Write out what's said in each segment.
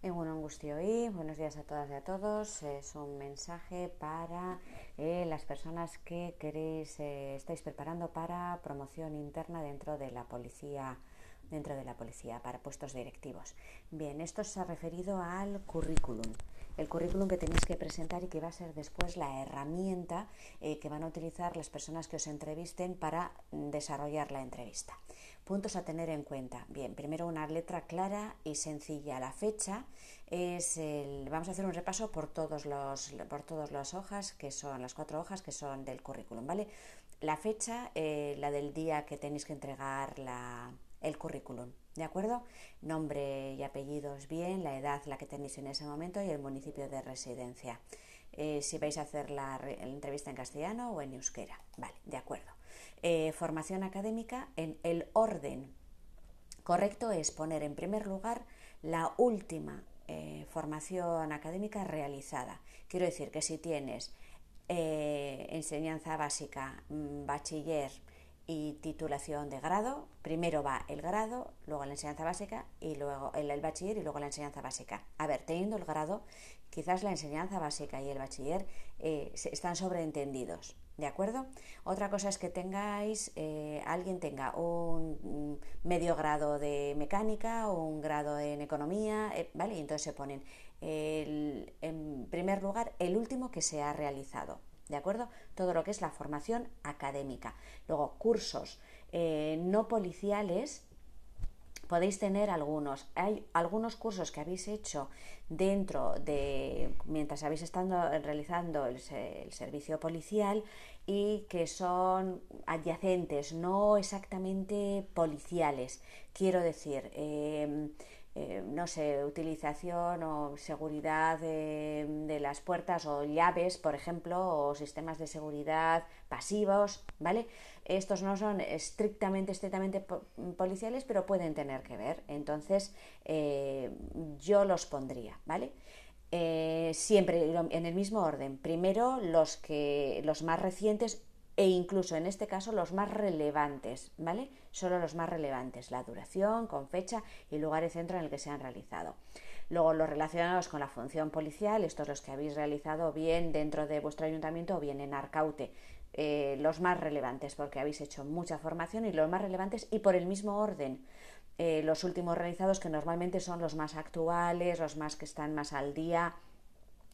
En angustio y buenos días a todas y a todos. Es un mensaje para eh, las personas que queréis, eh, estáis preparando para promoción interna dentro de la policía, dentro de la policía para puestos directivos. Bien, esto se ha referido al currículum. El currículum que tenéis que presentar y que va a ser después la herramienta eh, que van a utilizar las personas que os entrevisten para desarrollar la entrevista. Puntos a tener en cuenta. Bien, primero una letra clara y sencilla. La fecha es el. Vamos a hacer un repaso por todos los por todas las hojas que son las cuatro hojas que son del currículum, ¿vale? La fecha, eh, la del día que tenéis que entregar la, el currículum, ¿de acuerdo? Nombre y apellidos bien, la edad la que tenéis en ese momento y el municipio de residencia. Eh, si vais a hacer la, entrevista en castellano o en euskera, vale, de acuerdo. Eh, formación académica en el orden correcto es poner en primer lugar la última eh, formación académica realizada. Quiero decir que si tienes enseñanza básica, mm, bachiller y titulación de grado, primero va el grado, luego la enseñanza básica y luego el, bachiller y luego la enseñanza básica. A ver, teniendo el grado, quizás la enseñanza básica y el bachiller están sobreentendidos. ¿De acuerdo? Otra cosa es que tengáis, eh, alguien tenga un medio grado de mecánica o un grado en economía, eh, ¿vale? Y entonces se ponen el, en primer lugar el último que se ha realizado, ¿de acuerdo? Todo lo que es la formación académica. Luego, cursos eh, no policiales podéis tener algunos. Hay algunos cursos que habéis hecho dentro de, mientras habéis estado realizando el, servicio policial y que son adyacentes, no exactamente policiales. Quiero decir, em, eh, no sé, utilización o seguridad de, las puertas o llaves, por ejemplo, o sistemas de seguridad pasivos, ¿vale? Estos no son estrictamente, estrictamente policiales, pero pueden tener que ver. Entonces, eh, yo los pondría, ¿vale? Eh, siempre en el mismo orden. Primero los que los más recientes e incluso en este caso los más relevantes, ¿vale? Solo los más relevantes, la duración, con fecha y lugar y centro en el que se han realizado. Luego los relacionados con la función policial, estos los que habéis realizado bien dentro de vuestro ayuntamiento o bien en Arcaute, eh, los más relevantes porque habéis hecho mucha formación y los más relevantes y por el mismo orden. Eh, los últimos realizados que normalmente son los más actuales, los más que están más al día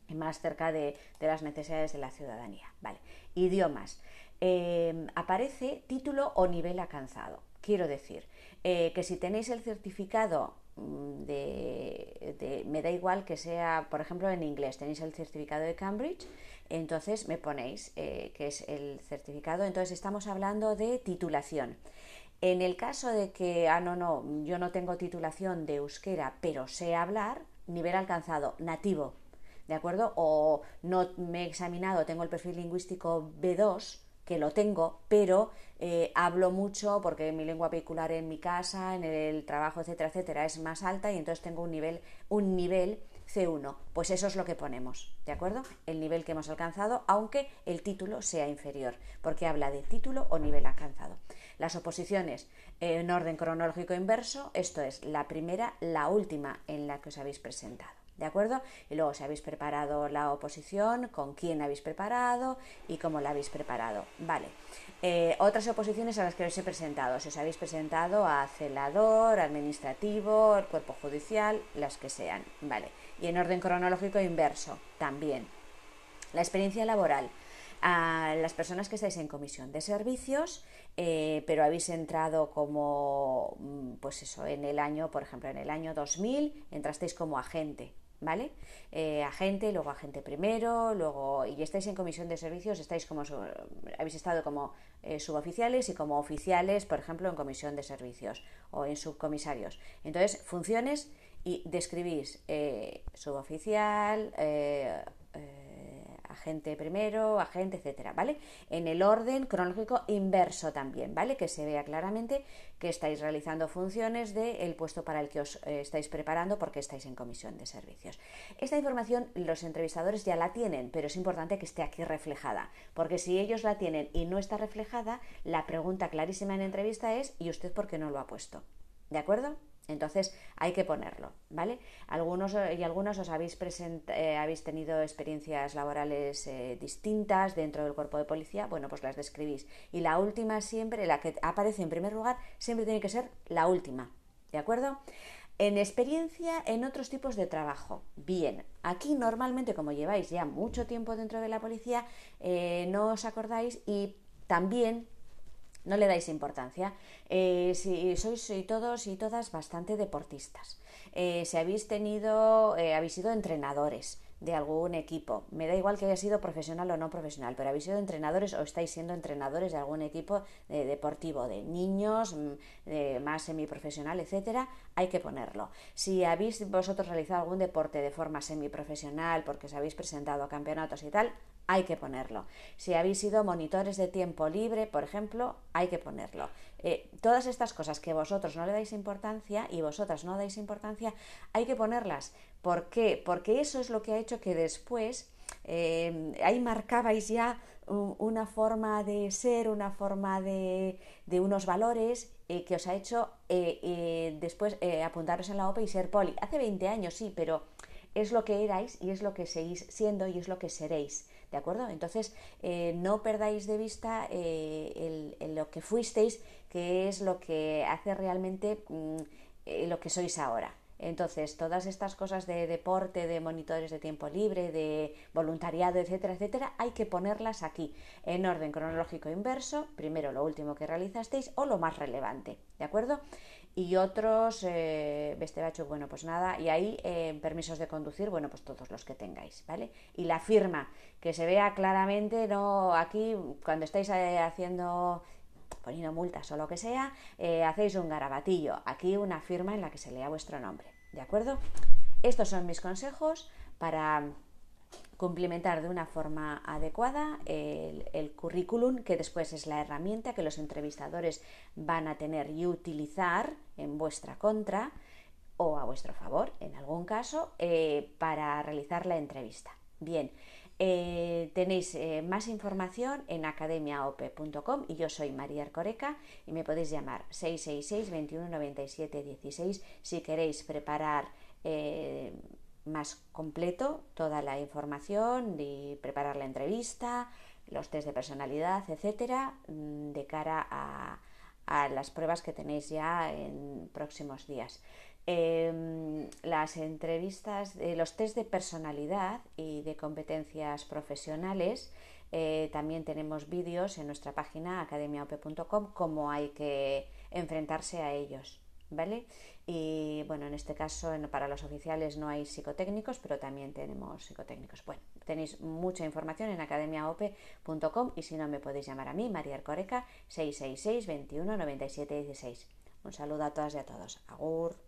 más cerca de, de las necesidades de la ciudadanía. Vale. Idiomas. Em, aparece título o nivel alcanzado. Quiero decir eh, que si tenéis el certificado mm, de, me da igual que sea, por ejemplo, en inglés, tenéis el certificado de Cambridge, entonces me ponéis eh, que es el certificado, entonces estamos hablando de titulación. En el caso de que, ah, no, no, yo no tengo titulación de euskera, pero sé hablar, nivel alcanzado, nativo, ¿de acuerdo? O no me he examinado, tengo el perfil lingüístico B2, que lo tengo, pero eh, hablo mucho porque mi lengua vehicular en mi casa, en el trabajo, etcétera, etcétera, es más alta y entonces tengo un nivel, un nivel C1. Pues eso es lo que ponemos, ¿de acuerdo? El nivel que hemos alcanzado, aunque el título sea inferior, porque habla de título o nivel alcanzado. Las oposiciones en orden cronológico inverso, esto es la primera, la última en la que os habéis presentado. ¿De acuerdo? Y luego si habéis preparado la oposición, con quién habéis preparado y cómo la habéis preparado. Vale. Eh, otras oposiciones a las que os he presentado. Si os habéis presentado a celador, administrativo, cuerpo judicial, las que sean. Vale. Y en orden cronológico inverso también. La experiencia laboral. A las personas que estáis en comisión de servicios, eh, pero habéis entrado como, mm, pues eso, en el año, por ejemplo, en el año 2000, entrasteis como agente, ¿vale? Eh, agente, luego agente primero, luego y estáis en comisión de servicios, estáis como habéis estado como eh, suboficiales y como oficiales, por ejemplo, en comisión de servicios o en subcomisarios. Entonces, funciones y describís eh, suboficial, agente primero, agente, etcétera, ¿vale? En el orden cronológico inverso también, ¿vale? Que se vea claramente que estáis realizando funciones del puesto para el que os eh, estáis preparando porque estáis en comisión de servicios. Esta información los entrevistadores ya la tienen, pero es importante que esté aquí reflejada, porque si ellos la tienen y no está reflejada, la pregunta clarísima en entrevista es ¿y usted por qué no lo ha puesto? ¿De acuerdo? Entonces hay que ponerlo, ¿vale? Algunos y algunos os habéis, eh, habéis tenido experiencias laborales eh, distintas dentro del cuerpo de policía, bueno, pues las describís. Y la última siempre, la que aparece en primer lugar, siempre tiene que ser la última, ¿de acuerdo? En experiencia en otros tipos de trabajo. Bien, aquí normalmente como lleváis ya mucho tiempo dentro de la policía, eh, no os acordáis y también no le dais importancia. Eh, si sois todos y todas bastante deportistas, eh, si habéis tenido, eh, habéis sido entrenadores de algún equipo, me da igual que haya sido profesional o no profesional, pero habéis sido entrenadores o estáis siendo entrenadores de algún equipo deportivo, de niños, mm, de más semiprofesional, etcétera, hay que ponerlo. Si habéis vosotros realizado algún deporte de forma semiprofesional, porque os habéis presentado a campeonatos y tal, hay que ponerlo. Si habéis sido monitores de tiempo libre, por ejemplo, hay que ponerlo. Eh, todas estas cosas que vosotros no le dais importancia y vosotras no dais importancia, hay que ponerlas. ¿Por qué? Porque eso es lo que ha hecho que después eh, ahí marcabais ya una forma de ser, una forma de, de unos valores eh, que os ha hecho después apuntaros en la OPE y ser poli. Hace 20 años, sí, pero es lo que erais y es lo que seguís siendo y es lo que seréis. ¿De acuerdo? Entonces, eh, no perdáis de vista eh, lo que fuisteis, que es lo que hace realmente mm, eh, lo que sois ahora. Entonces, todas estas cosas de deporte, de monitores de tiempo libre, de voluntariado, etcétera, etcétera, hay que ponerlas aquí, en orden cronológico inverso, primero lo último que realizasteis o lo más relevante, ¿de acuerdo? Y otros, eh, bueno, pues nada, y ahí eh, permisos de conducir, bueno, pues todos los que tengáis, ¿vale? Y la firma, que se vea claramente, no aquí, cuando estáis eh, haciendo, poniendo multas o lo que sea, eh, hacéis un garabatillo, aquí una firma en la que se lea vuestro nombre, ¿de acuerdo? Estos son mis consejos para complementar de una forma adecuada el, currículum, que después es la herramienta que los entrevistadores van a tener y utilizar en vuestra contra o a vuestro favor, en algún caso, eh, para realizar la entrevista. Bien, eh, tenéis eh, más información en academiaope.com y yo soy María Arcoreca y me podéis llamar 666 21 97 16 si queréis preparar más completo toda la información y preparar la entrevista, los test de personalidad, etcétera, mm, de cara a, las pruebas que tenéis ya en próximos días. Em, las entrevistas, los test de personalidad y de competencias profesionales, eh, también tenemos vídeos en nuestra página academiaop.com cómo hay que enfrentarse a ellos. ¿vale? Y bueno, en este caso para los oficiales no hay psicotécnicos, pero también tenemos psicotécnicos. Bueno, tenéis mucha información en academiaope.com y si no me podéis llamar a mí, María Arcoreca, 666 21 97 16. Un saludo a todas y a todos. Agur.